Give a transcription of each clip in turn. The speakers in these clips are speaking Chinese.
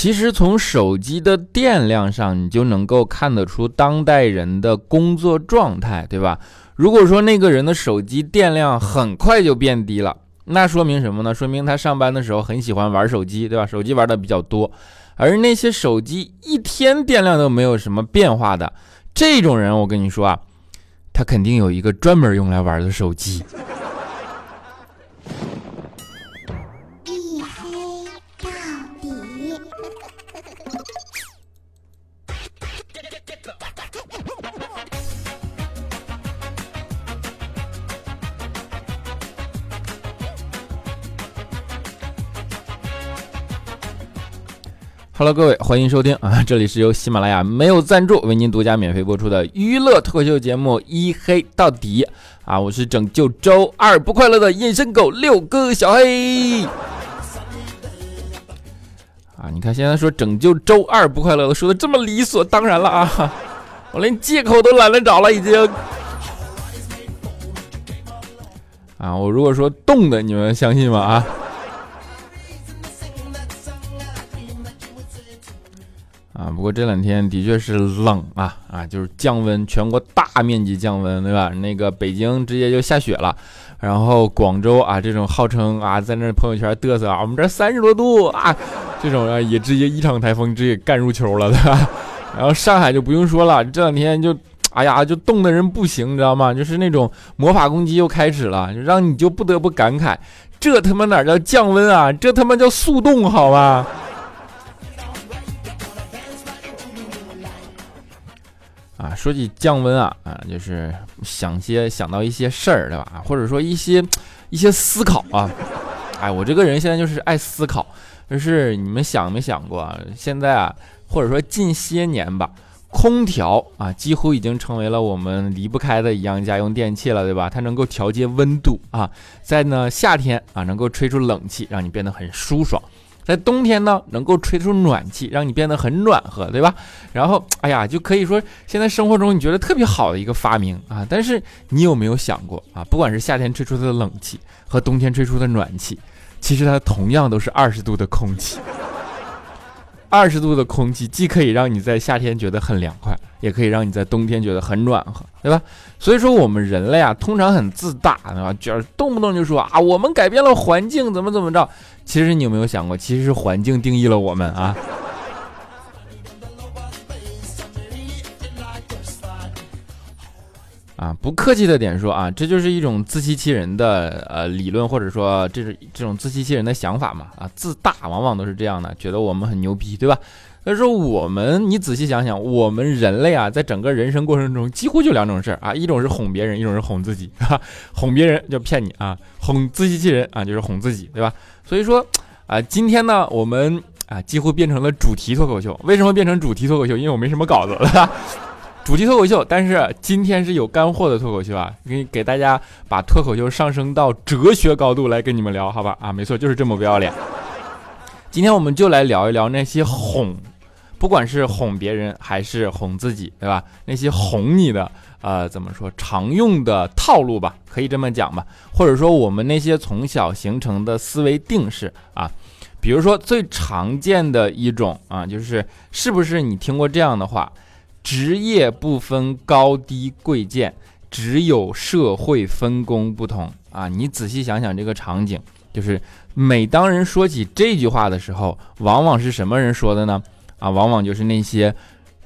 其实从手机的电量上，你就能够看得出当代人的工作状态，对吧？如果说那个人的手机电量很快就变低了，那说明什么呢？说明他上班的时候很喜欢玩手机，对吧？手机玩的比较多。而那些手机一天电量都没有什么变化的这种人，我跟你说啊，他肯定有一个专门用来玩的手机。Hello，各位，欢迎收听啊！这里是由喜马拉雅没有赞助为您独家免费播出的娱乐脱口秀节目《一黑到底》啊！我是拯救周二不快乐的隐身狗六哥小黑啊！你看现在说拯救周二不快乐都说的这么理所当然了啊！我连借口都懒得找了，已经啊！我如果说冻的，你们相信吗？啊！啊，不过这两天的确是冷啊啊，就是降温，全国大面积降温，对吧？那个北京直接就下雪了，然后广州啊，这种号称啊，在那朋友圈嘚瑟啊，我们这三十多度啊，这种啊也直接一场台风直接干入秋了，对吧？然后上海就不用说了，这两天就，哎呀，就冻的人不行，你知道吗？就是那种魔法攻击又开始了，让你就不得不感慨，这他妈哪叫降温啊，这他妈叫速冻，好吧？啊，说起降温啊啊，就是想些想到一些事儿，对吧？或者说一些一些思考啊。哎，我这个人现在就是爱思考，就是你们想没想过啊？现在啊，或者说近些年吧，空调啊，几乎已经成为了我们离不开的一样家用电器了，对吧？它能够调节温度啊，在呢夏天啊，能够吹出冷气，让你变得很舒爽。在冬天呢，能够吹出暖气，让你变得很暖和，对吧？然后，哎呀，就可以说现在生活中你觉得特别好的一个发明啊。但是你有没有想过啊？不管是夏天吹出的冷气和冬天吹出的暖气，其实它同样都是二十度的空气。二十度的空气既可以让你在夏天觉得很凉快，也可以让你在冬天觉得很暖和，对吧？所以说我们人类啊，通常很自大，啊？就是动不动就说啊，我们改变了环境，怎么怎么着。其实你有没有想过，其实是环境定义了我们啊？啊，不客气的点说啊，这就是一种自欺欺人的呃理论，或者说这是这种自欺欺人的想法嘛？啊，自大往往都是这样的，觉得我们很牛逼，对吧？所以说我们，你仔细想想，我们人类啊，在整个人生过程中，几乎就两种事儿啊，一种是哄别人，一种是哄自己，哈，哄别人就骗你啊，哄自欺欺人啊，就是哄自己，对吧？所以说啊，今天呢，我们啊，几乎变成了主题脱口秀。为什么变成主题脱口秀？因为我没什么稿子了，主题脱口秀。但是今天是有干货的脱口秀啊，给给大家把脱口秀上升到哲学高度来跟你们聊，好吧？啊，没错，就是这么不要脸。今天我们就来聊一聊那些哄，不管是哄别人还是哄自己，对吧？那些哄你的。呃，怎么说常用的套路吧，可以这么讲吧，或者说我们那些从小形成的思维定式啊，比如说最常见的一种啊，就是是不是你听过这样的话？职业不分高低贵贱，只有社会分工不同啊。你仔细想想这个场景，就是每当人说起这句话的时候，往往是什么人说的呢？啊，往往就是那些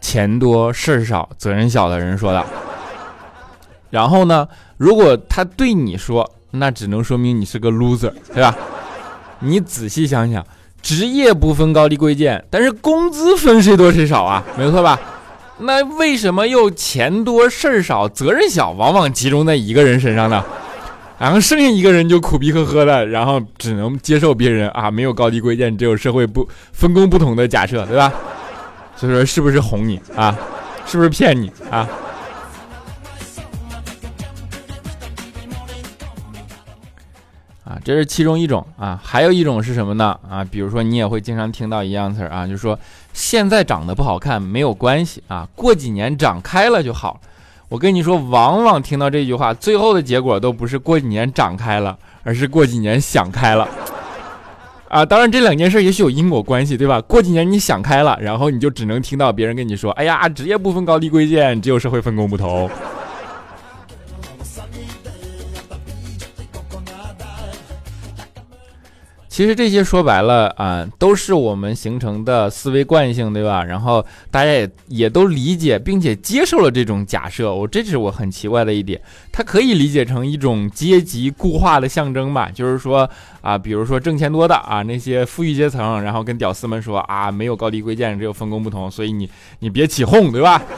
钱多事儿少、责任小的人说的。然后呢？如果他对你说，那只能说明你是个 loser，对吧？你仔细想想，职业不分高低贵贱，但是工资分谁多谁少啊？没错吧？那为什么又钱多事儿少、责任小，往往集中在一个人身上呢？然后剩下一个人就苦逼呵呵的，然后只能接受别人啊，没有高低贵贱，只有社会不分工不同的假设，对吧？所以说，是不是哄你啊？是不是骗你啊？啊，这是其中一种啊，还有一种是什么呢？啊，比如说你也会经常听到一样词儿啊，就是说现在长得不好看没有关系啊，过几年长开了就好。我跟你说，往往听到这句话，最后的结果都不是过几年长开了，而是过几年想开了。啊，当然这两件事也许有因果关系，对吧？过几年你想开了，然后你就只能听到别人跟你说：“哎呀，职业不分高低贵贱，只有社会分工不同。”其实这些说白了啊，都是我们形成的思维惯性，对吧？然后大家也也都理解并且接受了这种假设，我这是我很奇怪的一点。它可以理解成一种阶级固化的象征吧，就是说啊，比如说挣钱多的啊，那些富裕阶层，然后跟屌丝们说啊，没有高低贵贱，只有分工不同，所以你你别起哄，对吧？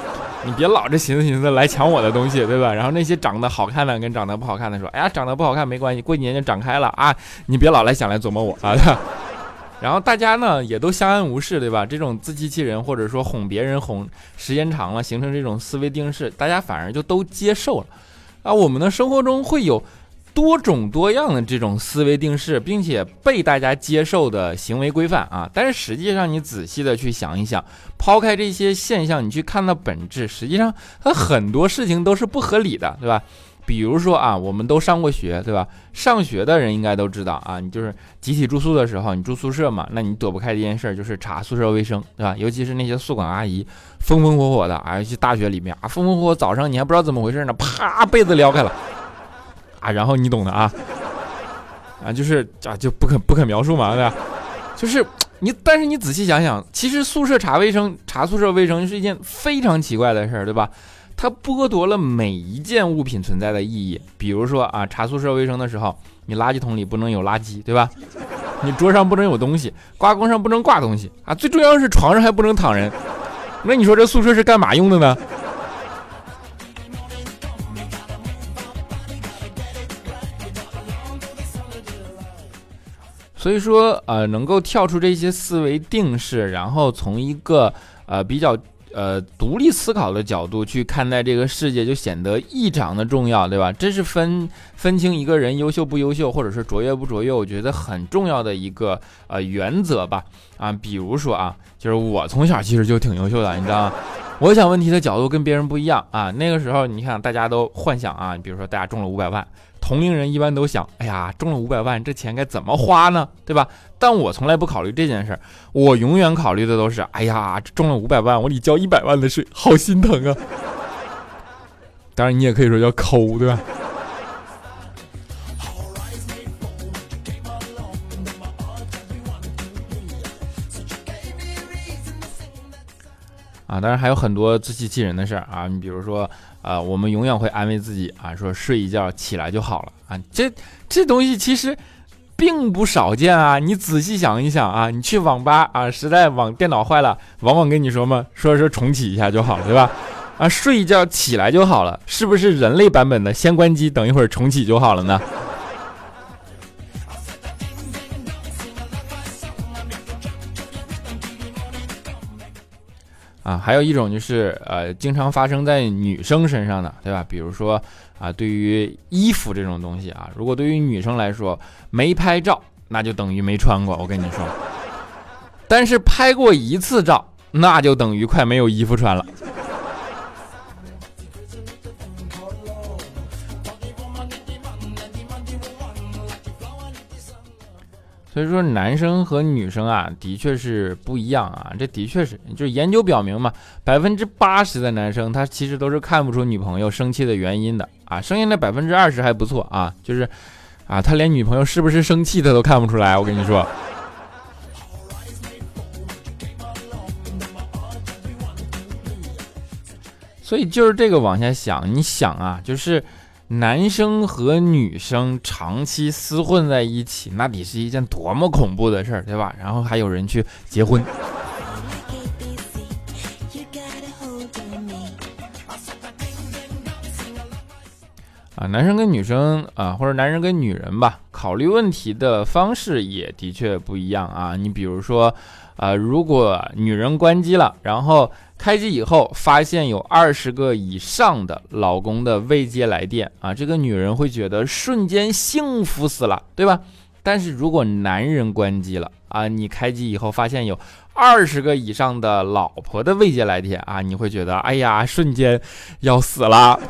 你别老这寻思寻思来抢我的东西，对吧？然后那些长得好看的跟长得不好看的说，哎呀，长得不好看没关系，过几年就长开了啊！你别老来想来琢磨我啊。然后大家呢也都相安无事，对吧？这种自欺欺人或者说哄别人哄时间长了，形成这种思维定式，大家反而就都接受了啊。我们的生活中会有。多种多样的这种思维定式，并且被大家接受的行为规范啊，但是实际上你仔细的去想一想，抛开这些现象，你去看到本质，实际上它很多事情都是不合理的，对吧？比如说啊，我们都上过学，对吧？上学的人应该都知道啊，你就是集体住宿的时候，你住宿舍嘛，那你躲不开这件事儿，就是查宿舍卫生，对吧？尤其是那些宿管阿姨，风风火火的啊，尤其大学里面啊，风风火火，早上你还不知道怎么回事呢，啪，被子撩开了。啊，然后你懂的啊，啊，就是啊，就不可不可描述嘛，对吧？就是你，但是你仔细想想，其实宿舍查卫生、查宿舍卫生是一件非常奇怪的事儿，对吧？它剥夺了每一件物品存在的意义。比如说啊，查宿舍卫生的时候，你垃圾桶里不能有垃圾，对吧？你桌上不能有东西，挂钩上不能挂东西啊，最重要的是床上还不能躺人。那你说这宿舍是干嘛用的呢？所以说，呃，能够跳出这些思维定式，然后从一个呃比较呃独立思考的角度去看待这个世界，就显得异常的重要，对吧？这是分分清一个人优秀不优秀，或者是卓越不卓越，我觉得很重要的一个呃原则吧。啊，比如说啊，就是我从小其实就挺优秀的，你知道吗？我想问题的角度跟别人不一样啊。那个时候，你看大家都幻想啊，比如说大家中了五百万。同龄人一般都想，哎呀，中了五百万，这钱该怎么花呢？对吧？但我从来不考虑这件事儿，我永远考虑的都是，哎呀，中了五百万，我得交一百万的税，好心疼啊！当然，你也可以说叫抠，对吧？当然还有很多自欺欺人的事儿啊，你比如说。啊，我们永远会安慰自己啊，说睡一觉起来就好了啊。这这东西其实并不少见啊。你仔细想一想啊，你去网吧啊，实在网电脑坏了，往往跟你说嘛，说是重启一下就好了，对吧？啊，睡一觉起来就好了，是不是人类版本的先关机，等一会儿重启就好了呢？啊，还有一种就是呃，经常发生在女生身上的，对吧？比如说啊，对于衣服这种东西啊，如果对于女生来说没拍照，那就等于没穿过。我跟你说，但是拍过一次照，那就等于快没有衣服穿了。所以说，男生和女生啊，的确是不一样啊。这的确是，就是研究表明嘛，百分之八十的男生他其实都是看不出女朋友生气的原因的啊。剩下的百分之二十还不错啊，就是啊，他连女朋友是不是生气他都看不出来。我跟你说，所以就是这个往下想，你想啊，就是。男生和女生长期厮混在一起，那得是一件多么恐怖的事儿，对吧？然后还有人去结婚。啊，男生跟女生啊，或者男人跟女人吧，考虑问题的方式也的确不一样啊。你比如说，啊，如果女人关机了，然后。开机以后，发现有二十个以上的老公的未接来电啊，这个女人会觉得瞬间幸福死了，对吧？但是如果男人关机了啊，你开机以后发现有二十个以上的老婆的未接来电啊，你会觉得哎呀，瞬间要死了。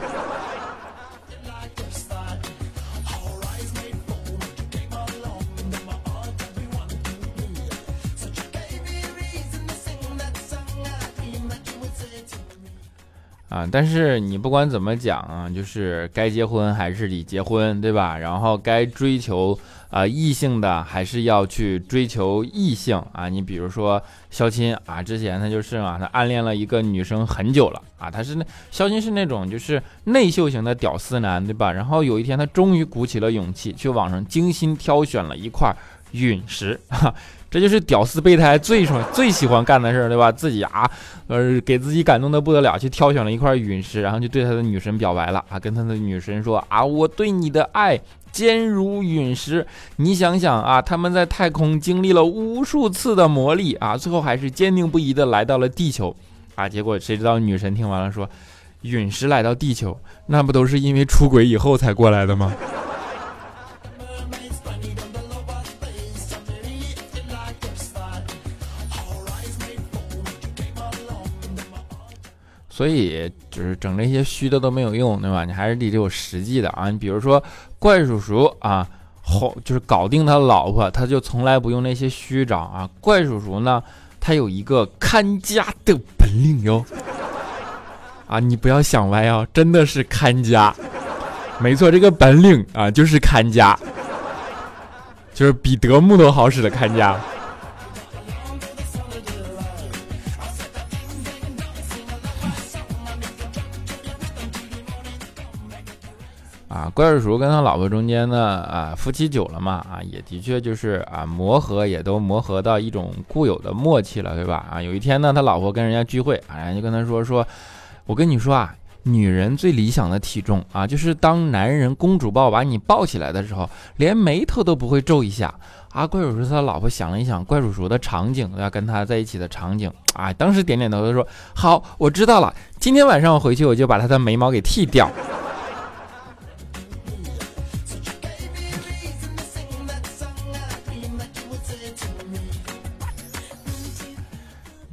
啊，但是你不管怎么讲啊，就是该结婚还是得结婚，对吧？然后该追求啊异性的，还是要去追求异性啊。你比如说肖钦啊，之前他就是啊，他暗恋了一个女生很久了啊，他是那肖钦是那种就是内秀型的屌丝男，对吧？然后有一天他终于鼓起了勇气，去网上精心挑选了一块陨石。这就是屌丝备胎最爽最喜欢干的事儿，对吧？自己啊，呃，给自己感动的不得了，去挑选了一块陨石，然后就对他的女神表白了啊，跟他的女神说啊，我对你的爱坚如陨石。你想想啊，他们在太空经历了无数次的磨砺啊，最后还是坚定不移的来到了地球啊。结果谁知道女神听完了说，陨石来到地球，那不都是因为出轨以后才过来的吗？所以就是整这些虚的都没有用，对吧？你还是得有实际的啊。你比如说怪叔叔啊，后就是搞定他老婆，他就从来不用那些虚招啊。怪叔叔呢，他有一个看家的本领哟。啊，你不要想歪哦，真的是看家，没错，这个本领啊就是看家，就是比德牧都好使的看家。怪叔叔跟他老婆中间呢，啊，夫妻久了嘛，啊，也的确就是啊，磨合也都磨合到一种固有的默契了，对吧？啊，有一天呢，他老婆跟人家聚会，啊，人家就跟他说说，我跟你说啊，女人最理想的体重啊，就是当男人公主抱把你抱起来的时候，连眉头都不会皱一下。啊，怪叔叔他老婆想了一想，怪叔叔的场景要跟他在一起的场景，啊，当时点点头，他说好，我知道了，今天晚上我回去我就把他的眉毛给剃掉。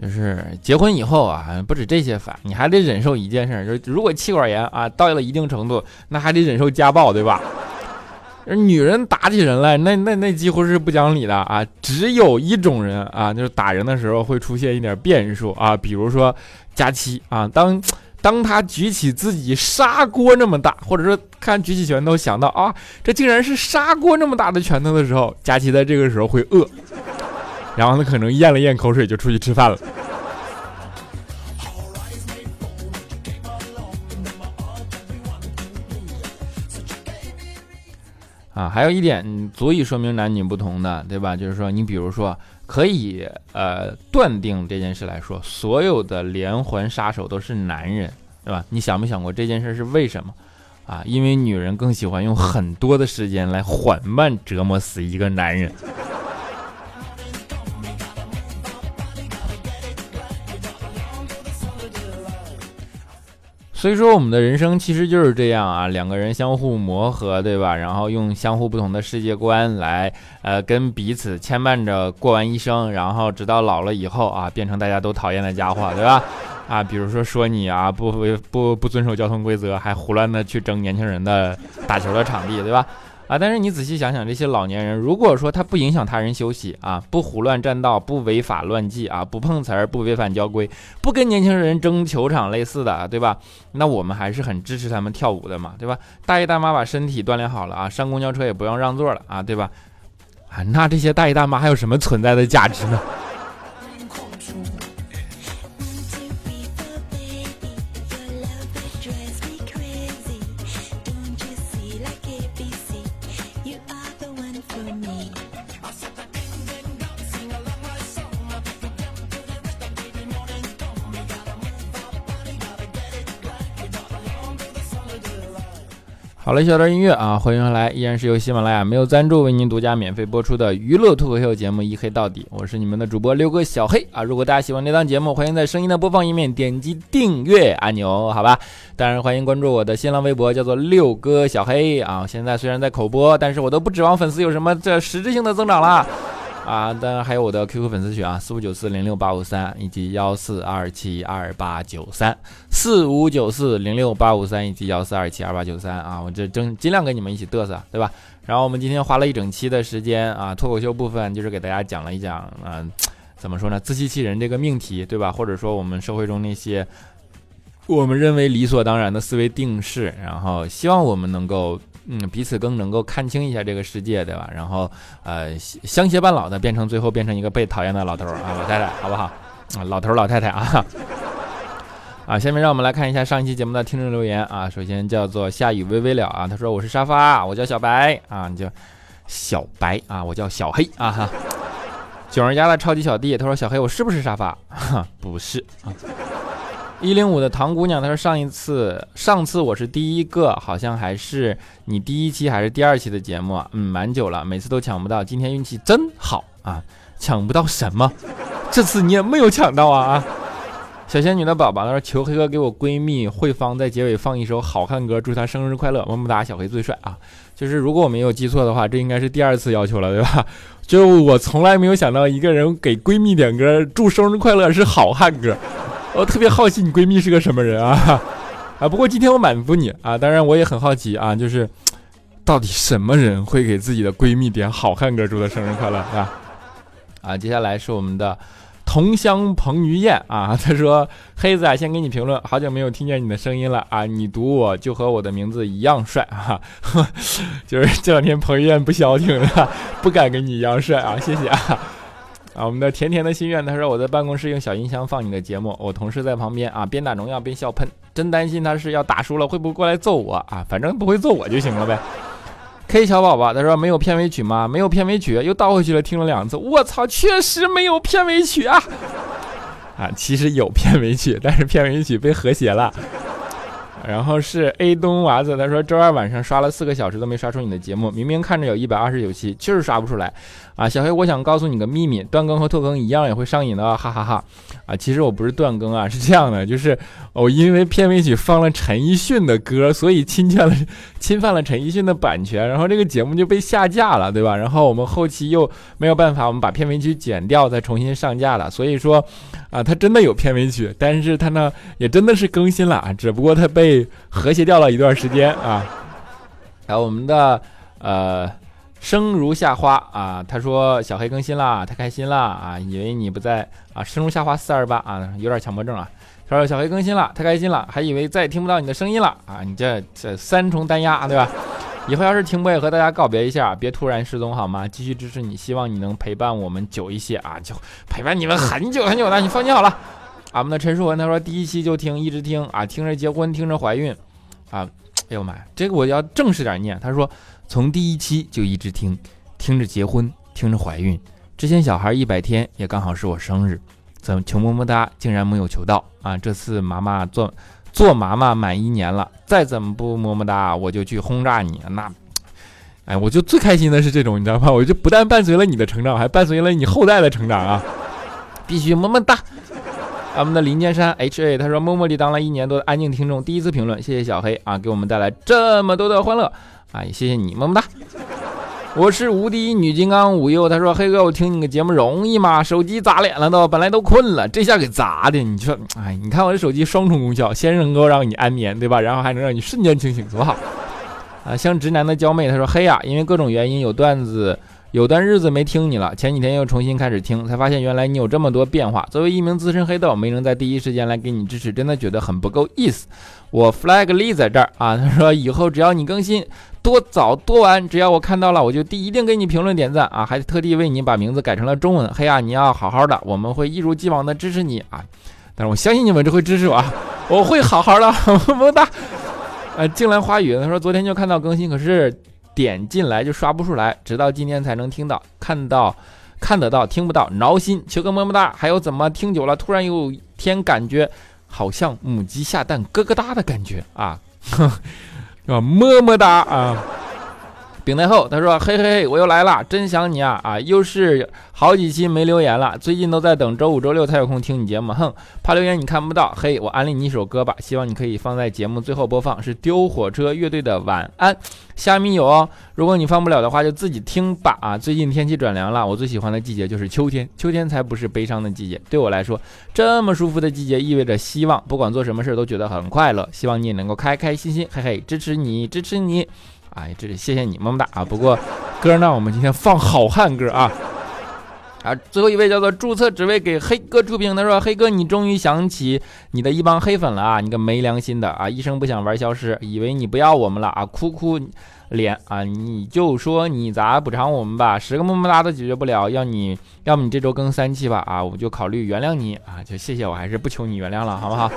就是结婚以后啊，不止这些烦，你还得忍受一件事，就是如果气管炎啊到了一定程度，那还得忍受家暴，对吧？女人打起人来，那那那几乎是不讲理的啊！只有一种人啊，就是打人的时候会出现一点变数啊，比如说佳期啊，当当他举起自己砂锅那么大，或者说看举起拳头想到啊，这竟然是砂锅那么大的拳头的时候，佳期在这个时候会饿。然后他可能咽了咽口水就出去吃饭了。啊，还有一点足以说明男女不同的，对吧？就是说，你比如说，可以呃断定这件事来说，所有的连环杀手都是男人，对吧？你想没想过这件事是为什么？啊，因为女人更喜欢用很多的时间来缓慢折磨死一个男人。所以说，我们的人生其实就是这样啊，两个人相互磨合，对吧？然后用相互不同的世界观来，呃，跟彼此牵绊着过完一生，然后直到老了以后啊，变成大家都讨厌的家伙，对吧？啊，比如说说你啊，不不不遵守交通规则，还胡乱的去争年轻人的打球的场地，对吧？啊！但是你仔细想想，这些老年人，如果说他不影响他人休息啊，不胡乱占道，不违法乱纪啊，不碰瓷儿，不违反交规，不跟年轻人争球场类似的，对吧？那我们还是很支持他们跳舞的嘛，对吧？大爷大妈把身体锻炼好了啊，上公交车也不用让座了啊，对吧？啊，那这些大爷大妈还有什么存在的价值呢？好了，小段音乐啊，欢迎回来，依然是由喜马拉雅没有赞助为您独家免费播出的娱乐脱口秀节目《一黑到底》，我是你们的主播六哥小黑啊。如果大家喜欢这档节目，欢迎在声音的播放页面点击订阅按钮，好吧？当然欢迎关注我的新浪微博，叫做六哥小黑啊。现在虽然在口播，但是我都不指望粉丝有什么这实质性的增长了。啊，当然还有我的 QQ 粉丝群啊，四五九四零六八五三以及幺四二七二八九三，四五九四零六八五三以及幺四二七二八九三啊，我这争尽量跟你们一起嘚瑟，对吧？然后我们今天花了一整期的时间啊，脱口秀部分就是给大家讲了一讲啊，怎么说呢，自欺欺人这个命题，对吧？或者说我们社会中那些我们认为理所当然的思维定式，然后希望我们能够。嗯，彼此更能够看清一下这个世界，对吧？然后，呃，相携半老的，变成最后变成一个被讨厌的老头啊，老太太，好不好？啊，老头老太太啊，啊，下面让我们来看一下上一期节目的听众留言啊。首先叫做下雨微微了啊，他说我是沙发，我叫小白啊，你叫小白啊，我叫小黑啊哈。九儿家的超级小弟，他说小黑我是不是沙发？哈 不是啊。一零五的唐姑娘，她说上一次，上次我是第一个，好像还是你第一期还是第二期的节目，嗯，蛮久了，每次都抢不到，今天运气真好啊，抢不到什么？这次你也没有抢到啊啊！小仙女的宝宝，她说求黑哥给我闺蜜慧芳在结尾放一首好汉歌，祝她生日快乐，么么哒，小黑最帅啊！就是如果我没有记错的话，这应该是第二次要求了，对吧？就我从来没有想到一个人给闺蜜点歌祝生日快乐是好汉歌。我特别好奇你闺蜜是个什么人啊？啊，不过今天我满足你啊，当然我也很好奇啊，就是到底什么人会给自己的闺蜜点好汉歌，祝她生日快乐啊？啊，接下来是我们的同乡彭于晏啊，他说：“黑子啊，先给你评论，好久没有听见你的声音了啊，你读我就和我的名字一样帅啊，就是这两天彭于晏不消停了，不敢跟你一样帅啊，谢谢啊。” 啊，我们的甜甜的心愿，他说我在办公室用小音箱放你的节目，我同事在旁边啊，边打农药边笑喷，真担心他是要打输了会不会过来揍我啊？反正不会揍我就行了呗。K 小宝宝他说没有片尾曲吗？没有片尾曲，又倒回去了，听了两次，我操，确实没有片尾曲啊！啊，其实有片尾曲，但是片尾曲被和谐了。然后是 A 东娃子，他说周二晚上刷了四个小时都没刷出你的节目，明明看着有一百二十九期，就是刷不出来。啊，小黑，我想告诉你个秘密，断更和拖更一样也会上瘾的，哈哈哈。啊，其实我不是断更啊，是这样的，就是我因为片尾曲放了陈奕迅的歌，所以侵权了，侵犯了陈奕迅的版权，然后这个节目就被下架了，对吧？然后我们后期又没有办法，我们把片尾曲剪掉，再重新上架了。所以说，啊，它真的有片尾曲，但是它呢也真的是更新了啊，只不过它被和谐掉了一段时间啊。然后我们的呃。生如夏花啊，他说小黑更新啦，太开心了啊，以为你不在啊。生如夏花四二八啊，有点强迫症啊。他说小黑更新了，太开心了，还以为再也听不到你的声音了啊。你这这三重单压对吧？以后要是停播也和大家告别一下，别突然失踪好吗？继续支持你，希望你能陪伴我们久一些啊，就陪伴你们很久很久的，你放心好了。俺们的陈淑文他说第一期就听，一直听啊，听着结婚，听着怀孕啊。哎呦妈呀，这个我要正式点念。他说。从第一期就一直听，听着结婚，听着怀孕。之前小孩一百天也刚好是我生日，怎么求么么哒竟然没有求到啊！这次妈妈做做妈妈满一年了，再怎么不么么哒，我就去轰炸你。那，哎，我就最开心的是这种，你知道吗？我就不但伴随了你的成长，还伴随了你后代的成长啊！必须么么哒！我们的林建山 H A 他说默默地当了一年多的安静听众，第一次评论，谢谢小黑啊，给我们带来这么多的欢乐。啊，也谢谢你，么么哒！我是无敌女金刚五佑，他说：“黑哥，我听你个节目容易吗？手机砸脸了都，本来都困了，这下给砸的。你说，哎，你看我这手机双重功效，先能够让你安眠，对吧？然后还能让你瞬间清醒，多好！啊，像直男的娇妹，他说：黑呀，因为各种原因，有段子，有段日子没听你了，前几天又重新开始听，才发现原来你有这么多变化。作为一名资深黑豆，没能在第一时间来给你支持，真的觉得很不够意思。我 flag 立在这儿啊，他说以后只要你更新。”多早多晚，只要我看到了，我就第一定给你评论点赞啊！还特地为你把名字改成了中文。黑啊，你要好好的，我们会一如既往的支持你啊！但是我相信你们这会支持我啊，我会好好的，么么哒！呃，静兰花语他说昨天就看到更新，可是点进来就刷不出来，直到今天才能听到、看到、看得到、听不到，挠心！求个么么哒！还有怎么听久了，突然有天感觉好像母鸡下蛋咯咯哒的感觉啊！啊，么么哒啊！丙太后他说：“嘿嘿嘿，我又来了，真想你啊啊！又是好几期没留言了，最近都在等周五、周六才有空听你节目。哼，怕留言你看不到。嘿，我安利你一首歌吧，希望你可以放在节目最后播放，是丢火车乐队的《晚安》。虾米有哦，如果你放不了的话，就自己听吧。啊，最近天气转凉了，我最喜欢的季节就是秋天，秋天才不是悲伤的季节。对我来说，这么舒服的季节意味着希望，不管做什么事都觉得很快乐。希望你也能够开开心心。嘿嘿，支持你，支持你。”哎，这里谢谢你么么哒啊！不过歌呢，我们今天放好汉歌啊。啊，最后一位叫做注册只为给黑哥出屏。他说：“黑哥，你终于想起你的一帮黑粉了啊！你个没良心的啊！一声不响玩消失，以为你不要我们了啊！哭哭脸啊！你就说你咋补偿我们吧？十个么么哒都解决不了，要你要么你这周更三期吧啊！我就考虑原谅你啊！就谢谢我还是不求你原谅了，好不好？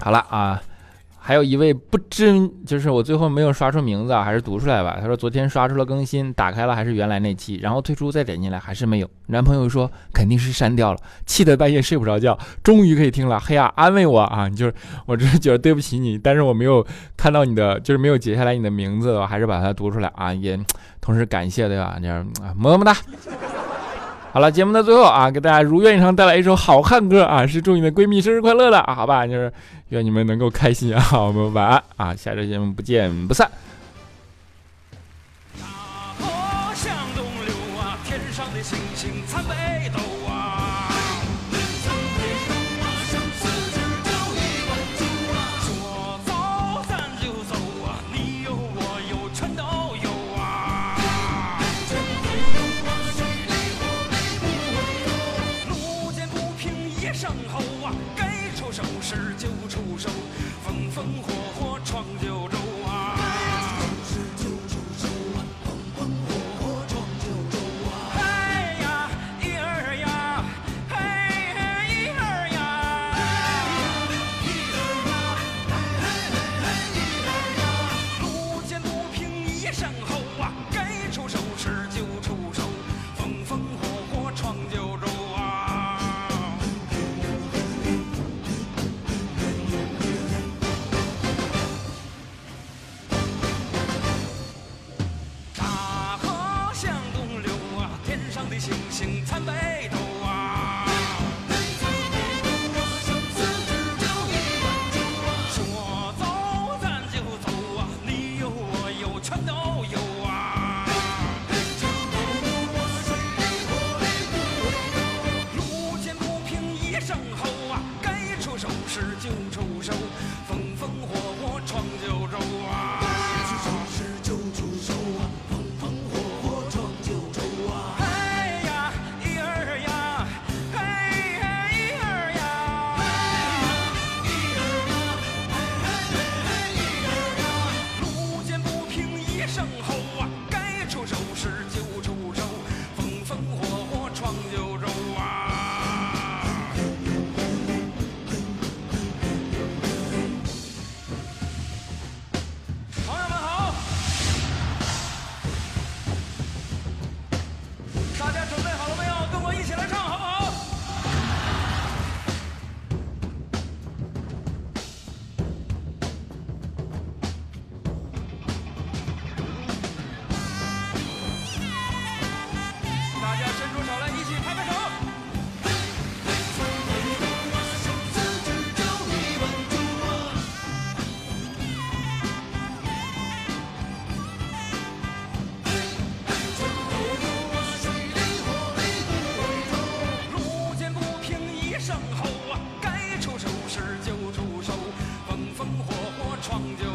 好了啊。”还有一位不知，就是我最后没有刷出名字啊，还是读出来吧。他说昨天刷出了更新，打开了还是原来那期，然后退出再点进来还是没有。男朋友说肯定是删掉了，气得半夜睡不着觉。终于可以听了，嘿呀，安慰我啊！你就是我只是觉得对不起你，但是我没有看到你的，就是没有截下来你的名字，我还是把它读出来啊，也同时感谢对吧？这样啊，么么哒。好了，节目的最后啊，给大家如愿以偿带来一首好汉歌啊，是祝你的闺蜜生日快乐的啊，好吧，就是愿你们能够开心啊，我们晚安啊，下周节目不见不散。就出手，风风火火闯九州。闯就